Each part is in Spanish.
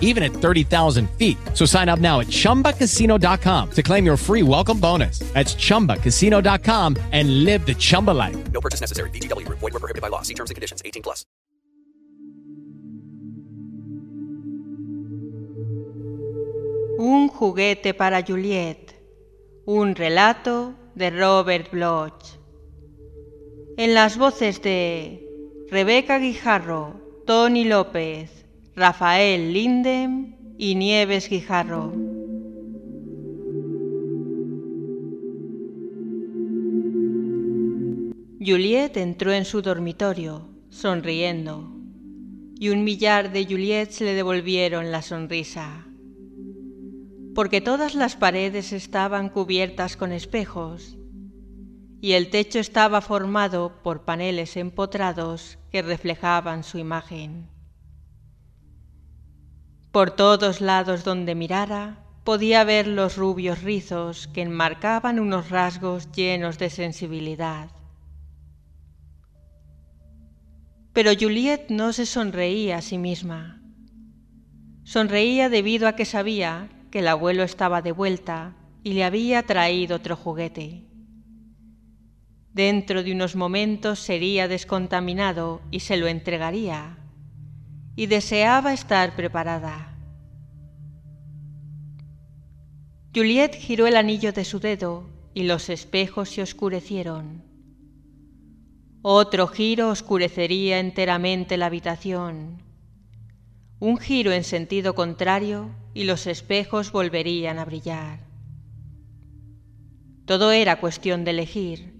even at 30,000 feet. So sign up now at chumbacasino.com to claim your free welcome bonus. That's chumbacasino.com and live the Chumba life. No purchase necessary. VGW. Void where prohibited by law. See terms and conditions. 18 plus. Un juguete para Juliet. Un relato de Robert Bloch. En las voces de Rebeca Guijarro, Tony López, Rafael Lindem y Nieves Guijarro. Juliet entró en su dormitorio, sonriendo, y un millar de Juliets le devolvieron la sonrisa, porque todas las paredes estaban cubiertas con espejos, y el techo estaba formado por paneles empotrados que reflejaban su imagen. Por todos lados donde mirara, podía ver los rubios rizos que enmarcaban unos rasgos llenos de sensibilidad. Pero Juliet no se sonreía a sí misma. Sonreía debido a que sabía que el abuelo estaba de vuelta y le había traído otro juguete. Dentro de unos momentos sería descontaminado y se lo entregaría, y deseaba estar preparada. Juliet giró el anillo de su dedo y los espejos se oscurecieron. Otro giro oscurecería enteramente la habitación. Un giro en sentido contrario y los espejos volverían a brillar. Todo era cuestión de elegir,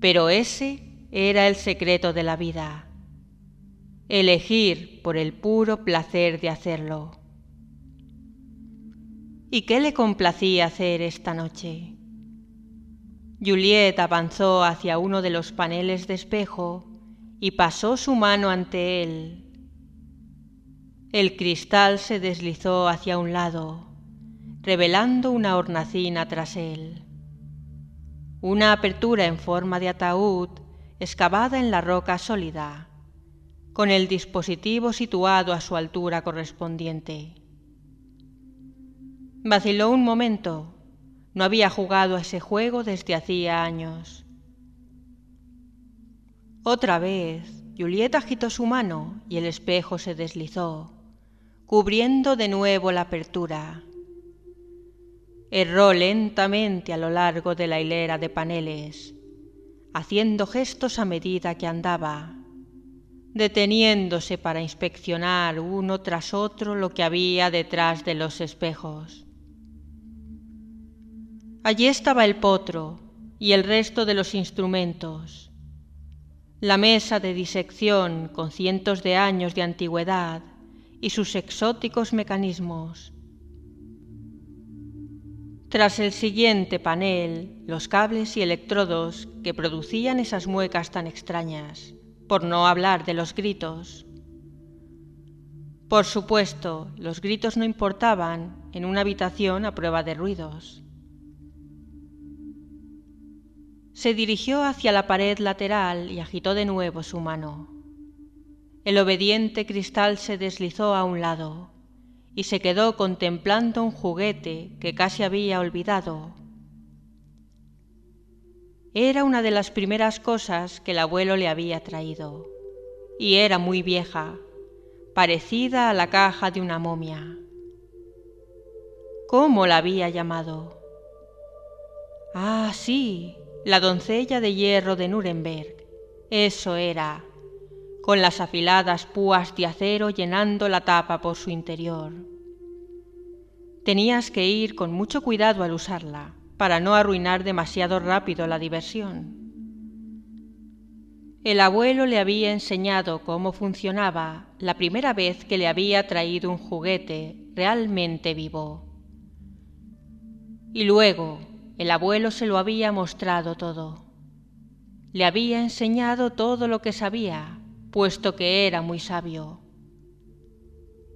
pero ese era el secreto de la vida. Elegir por el puro placer de hacerlo. ¿Y qué le complacía hacer esta noche? Juliet avanzó hacia uno de los paneles de espejo y pasó su mano ante él. El cristal se deslizó hacia un lado, revelando una hornacina tras él. Una apertura en forma de ataúd excavada en la roca sólida, con el dispositivo situado a su altura correspondiente. Vaciló un momento no había jugado a ese juego desde hacía años. Otra vez, Julieta agitó su mano y el espejo se deslizó, cubriendo de nuevo la apertura. Erró lentamente a lo largo de la hilera de paneles, haciendo gestos a medida que andaba, deteniéndose para inspeccionar uno tras otro lo que había detrás de los espejos. Allí estaba el potro y el resto de los instrumentos, la mesa de disección con cientos de años de antigüedad y sus exóticos mecanismos. Tras el siguiente panel, los cables y electrodos que producían esas muecas tan extrañas, por no hablar de los gritos. Por supuesto, los gritos no importaban en una habitación a prueba de ruidos. Se dirigió hacia la pared lateral y agitó de nuevo su mano. El obediente cristal se deslizó a un lado y se quedó contemplando un juguete que casi había olvidado. Era una de las primeras cosas que el abuelo le había traído, y era muy vieja, parecida a la caja de una momia. ¿Cómo la había llamado? Ah, sí, la doncella de hierro de Nuremberg. Eso era. con las afiladas púas de acero llenando la tapa por su interior. Tenías que ir con mucho cuidado al usarla, para no arruinar demasiado rápido la diversión. El abuelo le había enseñado cómo funcionaba la primera vez que le había traído un juguete realmente vivo. Y luego el abuelo se lo había mostrado todo. Le había enseñado todo lo que sabía, puesto que era muy sabio.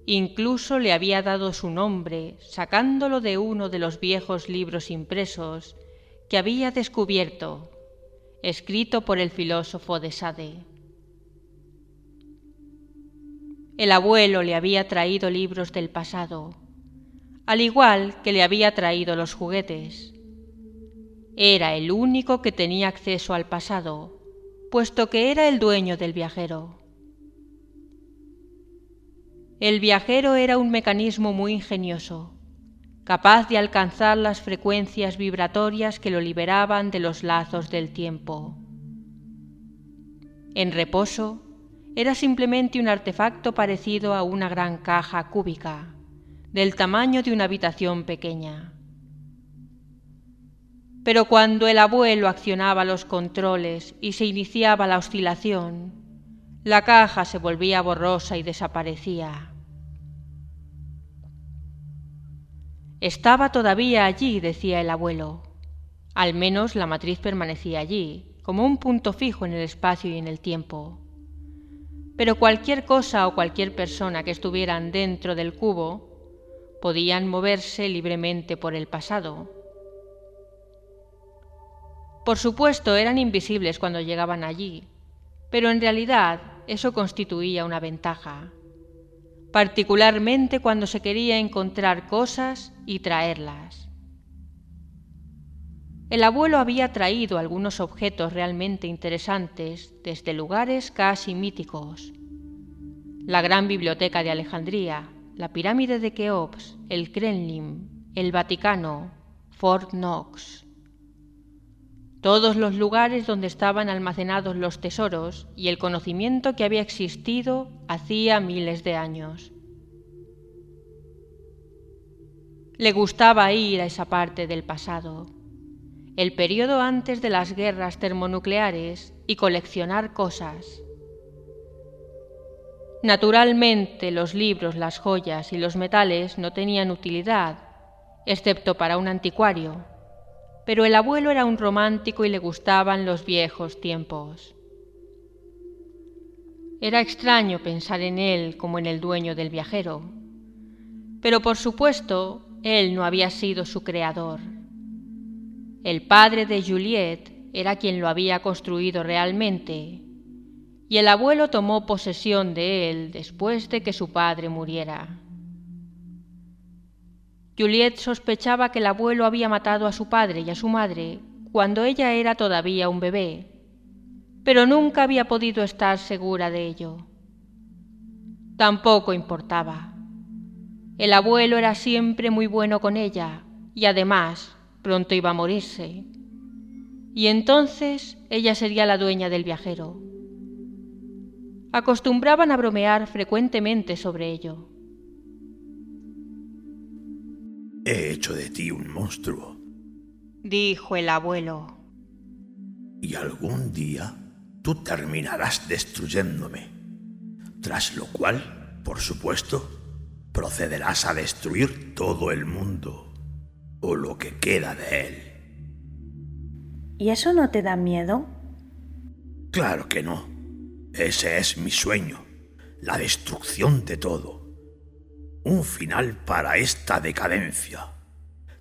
Incluso le había dado su nombre, sacándolo de uno de los viejos libros impresos que había descubierto, escrito por el filósofo de Sade. El abuelo le había traído libros del pasado, al igual que le había traído los juguetes. Era el único que tenía acceso al pasado, puesto que era el dueño del viajero. El viajero era un mecanismo muy ingenioso, capaz de alcanzar las frecuencias vibratorias que lo liberaban de los lazos del tiempo. En reposo, era simplemente un artefacto parecido a una gran caja cúbica, del tamaño de una habitación pequeña. Pero cuando el abuelo accionaba los controles y se iniciaba la oscilación, la caja se volvía borrosa y desaparecía. Estaba todavía allí, decía el abuelo. Al menos la matriz permanecía allí, como un punto fijo en el espacio y en el tiempo. Pero cualquier cosa o cualquier persona que estuvieran dentro del cubo podían moverse libremente por el pasado. Por supuesto, eran invisibles cuando llegaban allí, pero en realidad eso constituía una ventaja, particularmente cuando se quería encontrar cosas y traerlas. El abuelo había traído algunos objetos realmente interesantes desde lugares casi míticos. La gran biblioteca de Alejandría, la pirámide de Keops, el Kremlin, el Vaticano, Fort Knox. Todos los lugares donde estaban almacenados los tesoros y el conocimiento que había existido hacía miles de años. Le gustaba ir a esa parte del pasado, el periodo antes de las guerras termonucleares y coleccionar cosas. Naturalmente los libros, las joyas y los metales no tenían utilidad, excepto para un anticuario, pero el abuelo era un romántico y le gustaban los viejos tiempos. Era extraño pensar en él como en el dueño del viajero, pero por supuesto él no había sido su creador. El padre de Juliet era quien lo había construido realmente y el abuelo tomó posesión de él después de que su padre muriera. Juliet sospechaba que el abuelo había matado a su padre y a su madre cuando ella era todavía un bebé, pero nunca había podido estar segura de ello. Tampoco importaba. El abuelo era siempre muy bueno con ella y además pronto iba a morirse. Y entonces ella sería la dueña del viajero acostumbraban a bromear frecuentemente sobre ello. He hecho de ti un monstruo, dijo el abuelo. Y algún día tú terminarás destruyéndome, tras lo cual, por supuesto, procederás a destruir todo el mundo, o lo que queda de él. ¿Y eso no te da miedo? Claro que no. Ese es mi sueño, la destrucción de todo. Un final para esta decadencia.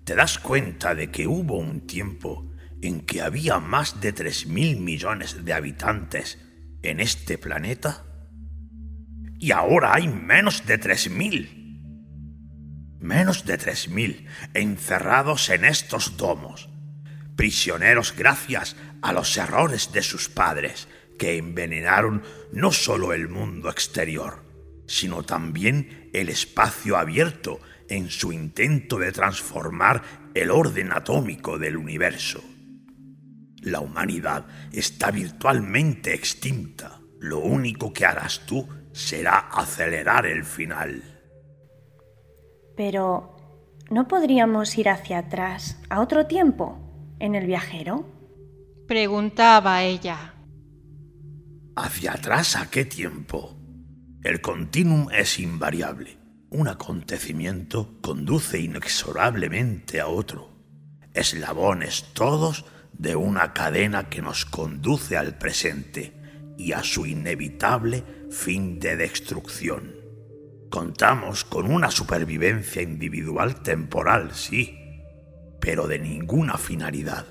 ¿Te das cuenta de que hubo un tiempo en que había más de tres mil millones de habitantes en este planeta? Y ahora hay menos de tres mil. Menos de tres mil encerrados en estos domos, prisioneros gracias a los errores de sus padres que envenenaron no solo el mundo exterior, sino también el espacio abierto en su intento de transformar el orden atómico del universo. La humanidad está virtualmente extinta, lo único que harás tú será acelerar el final. Pero, ¿no podríamos ir hacia atrás, a otro tiempo, en el viajero? Preguntaba ella. ¿Hacia atrás a qué tiempo? El continuum es invariable. Un acontecimiento conduce inexorablemente a otro. Eslabones todos de una cadena que nos conduce al presente y a su inevitable fin de destrucción. Contamos con una supervivencia individual temporal, sí, pero de ninguna finalidad.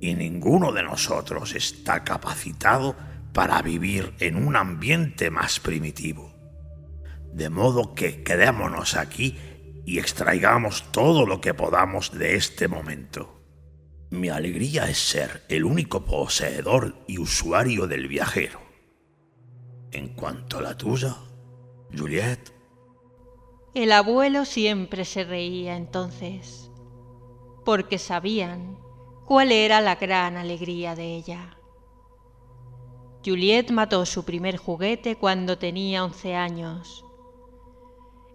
Y ninguno de nosotros está capacitado para vivir en un ambiente más primitivo. De modo que quedémonos aquí y extraigamos todo lo que podamos de este momento. Mi alegría es ser el único poseedor y usuario del viajero. En cuanto a la tuya, Juliet. El abuelo siempre se reía entonces, porque sabían cuál era la gran alegría de ella. Juliet mató su primer juguete cuando tenía once años.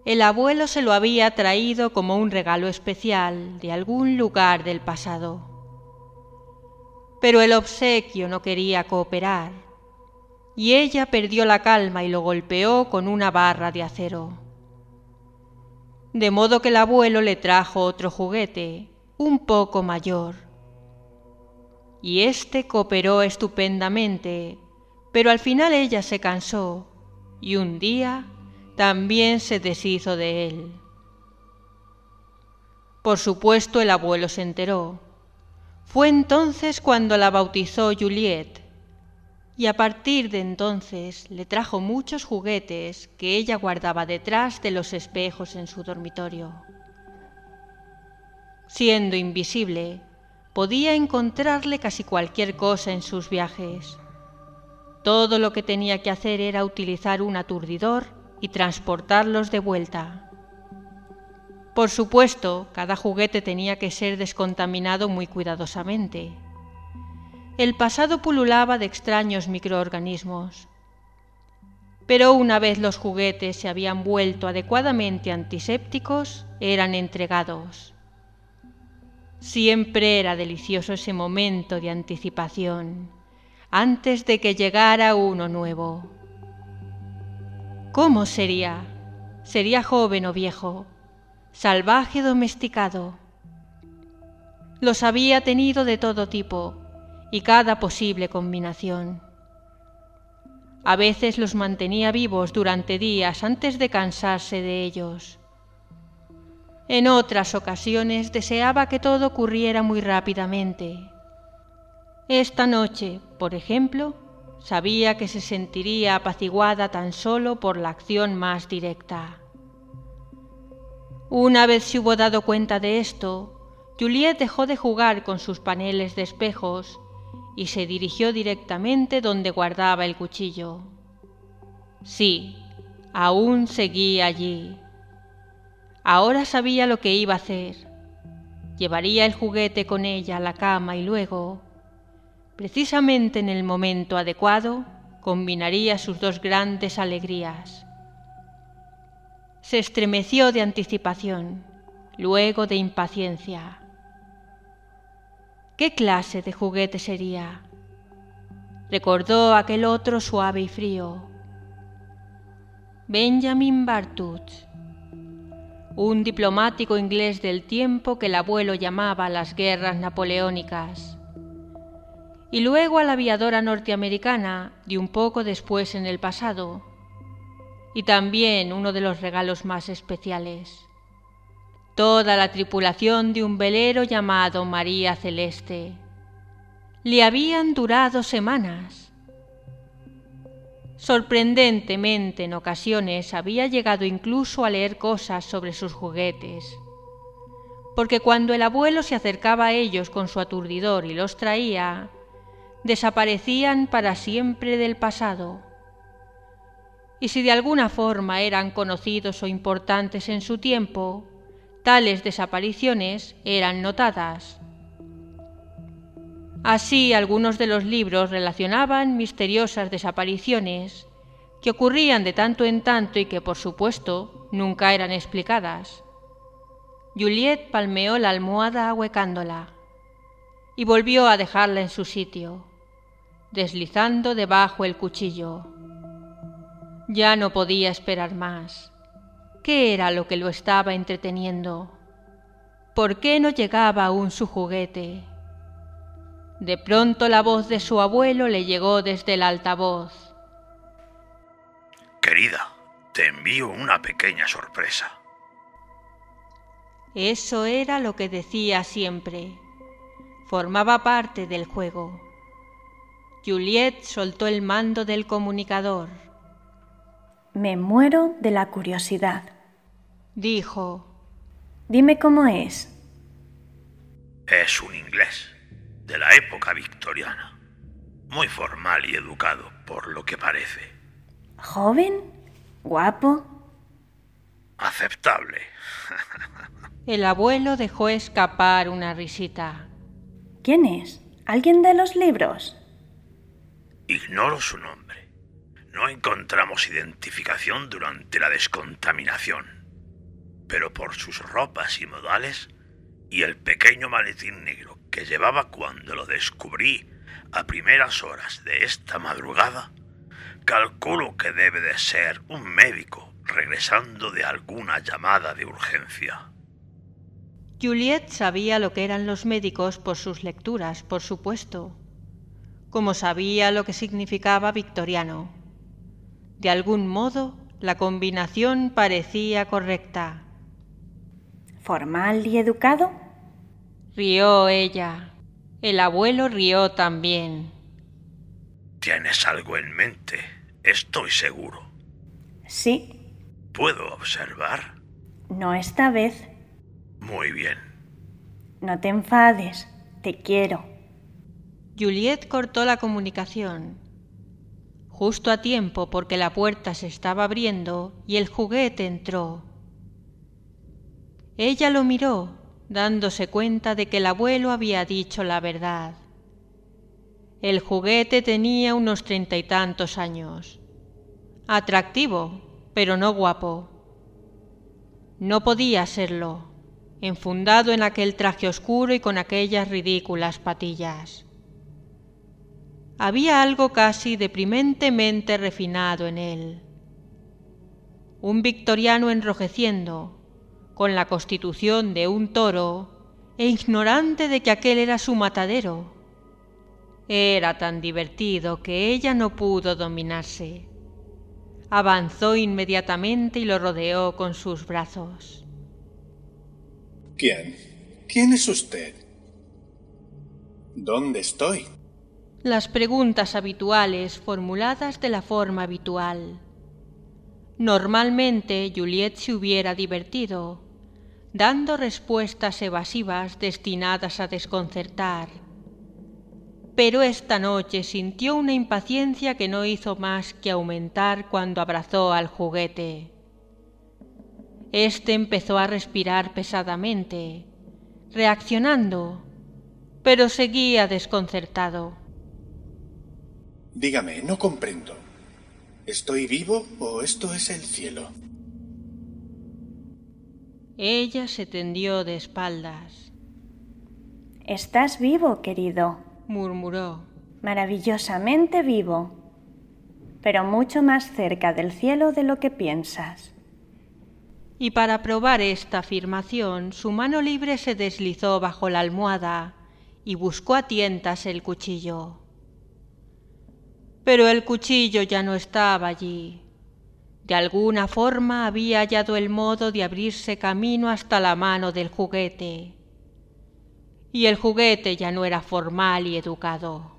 El abuelo se lo había traído como un regalo especial de algún lugar del pasado pero el obsequio no quería cooperar, y ella perdió la calma y lo golpeó con una barra de acero. De modo que el abuelo le trajo otro juguete, un poco mayor. Y éste cooperó estupendamente, pero al final ella se cansó, y un día también se deshizo de él. Por supuesto el abuelo se enteró, fue entonces cuando la bautizó Juliet, y a partir de entonces le trajo muchos juguetes que ella guardaba detrás de los espejos en su dormitorio. Siendo invisible, podía encontrarle casi cualquier cosa en sus viajes. Todo lo que tenía que hacer era utilizar un aturdidor y transportarlos de vuelta. Por supuesto, cada juguete tenía que ser descontaminado muy cuidadosamente. El pasado pululaba de extraños microorganismos. Pero una vez los juguetes se habían vuelto adecuadamente antisépticos, eran entregados. Siempre era delicioso ese momento de anticipación, antes de que llegara uno nuevo. ¿Cómo sería? ¿Sería joven o viejo? salvaje domesticado. Los había tenido de todo tipo y cada posible combinación. A veces los mantenía vivos durante días antes de cansarse de ellos. En otras ocasiones deseaba que todo ocurriera muy rápidamente. Esta noche, por ejemplo, sabía que se sentiría apaciguada tan solo por la acción más directa. Una vez se hubo dado cuenta de esto, Juliet dejó de jugar con sus paneles de espejos y se dirigió directamente donde guardaba el cuchillo. Sí, aún seguía allí. Ahora sabía lo que iba a hacer. Llevaría el juguete con ella a la cama y luego, precisamente en el momento adecuado, combinaría sus dos grandes alegrías se estremeció de anticipación, luego de impaciencia. ¿Qué clase de juguete sería? Recordó aquel otro suave y frío. Benjamin Bartut, un diplomático inglés del tiempo que el abuelo llamaba las guerras napoleónicas, y luego a la aviadora norteamericana de un poco después en el pasado, y también uno de los regalos más especiales. Toda la tripulación de un velero llamado María Celeste. Le habían durado semanas. Sorprendentemente en ocasiones había llegado incluso a leer cosas sobre sus juguetes, porque cuando el abuelo se acercaba a ellos con su aturdidor y los traía, desaparecían para siempre del pasado y si de alguna forma eran conocidos o importantes en su tiempo, tales desapariciones eran notadas. Así algunos de los libros relacionaban misteriosas desapariciones que ocurrían de tanto en tanto y que por supuesto nunca eran explicadas. Juliet palmeó la almohada ahuecándola y volvió a dejarla en su sitio, deslizando debajo el cuchillo. Ya no podía esperar más. ¿Qué era lo que lo estaba entreteniendo? ¿Por qué no llegaba aún su juguete? De pronto la voz de su abuelo le llegó desde el altavoz. Querida, te envío una pequeña sorpresa. Eso era lo que decía siempre. Formaba parte del juego. Juliet soltó el mando del comunicador. Me muero de la curiosidad. Dijo. Dime cómo es. Es un inglés de la época victoriana. Muy formal y educado, por lo que parece. ¿Joven? ¿Guapo? Aceptable. El abuelo dejó escapar una risita. ¿Quién es? ¿Alguien de los libros? Ignoro su nombre. No encontramos identificación durante la descontaminación. Pero por sus ropas y modales y el pequeño maletín negro que llevaba cuando lo descubrí a primeras horas de esta madrugada, calculo que debe de ser un médico regresando de alguna llamada de urgencia. Juliet sabía lo que eran los médicos por sus lecturas, por supuesto, como sabía lo que significaba victoriano. De algún modo, la combinación parecía correcta. ¿Formal y educado? Rió ella. El abuelo rió también. ¿Tienes algo en mente? Estoy seguro. Sí. ¿Puedo observar? No esta vez. Muy bien. No te enfades. Te quiero. Juliet cortó la comunicación. Justo a tiempo porque la puerta se estaba abriendo y el juguete entró. Ella lo miró, dándose cuenta de que el abuelo había dicho la verdad. El juguete tenía unos treinta y tantos años. Atractivo, pero no guapo. No podía serlo, enfundado en aquel traje oscuro y con aquellas ridículas patillas. Había algo casi deprimentemente refinado en él. Un victoriano enrojeciendo, con la constitución de un toro, e ignorante de que aquel era su matadero. Era tan divertido que ella no pudo dominarse. Avanzó inmediatamente y lo rodeó con sus brazos. ¿Quién? ¿Quién es usted? ¿Dónde estoy? Las preguntas habituales formuladas de la forma habitual. Normalmente Juliet se hubiera divertido, dando respuestas evasivas destinadas a desconcertar. Pero esta noche sintió una impaciencia que no hizo más que aumentar cuando abrazó al juguete. Este empezó a respirar pesadamente, reaccionando, pero seguía desconcertado. Dígame, no comprendo. ¿Estoy vivo o esto es el cielo? Ella se tendió de espaldas. Estás vivo, querido, murmuró. Maravillosamente vivo, pero mucho más cerca del cielo de lo que piensas. Y para probar esta afirmación, su mano libre se deslizó bajo la almohada y buscó a tientas el cuchillo. Pero el cuchillo ya no estaba allí. De alguna forma había hallado el modo de abrirse camino hasta la mano del juguete. Y el juguete ya no era formal y educado.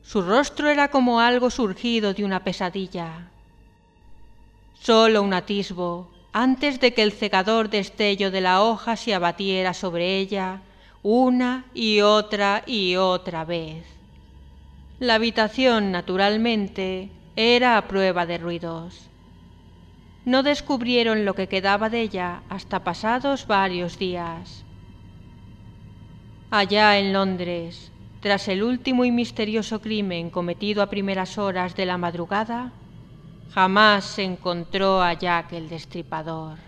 Su rostro era como algo surgido de una pesadilla. Solo un atisbo, antes de que el cegador destello de la hoja se abatiera sobre ella una y otra y otra vez. La habitación, naturalmente, era a prueba de ruidos. No descubrieron lo que quedaba de ella hasta pasados varios días. Allá en Londres, Tras el último y misterioso crimen cometido a primeras horas de la madrugada, jamás se encontró a Jack el Destripador.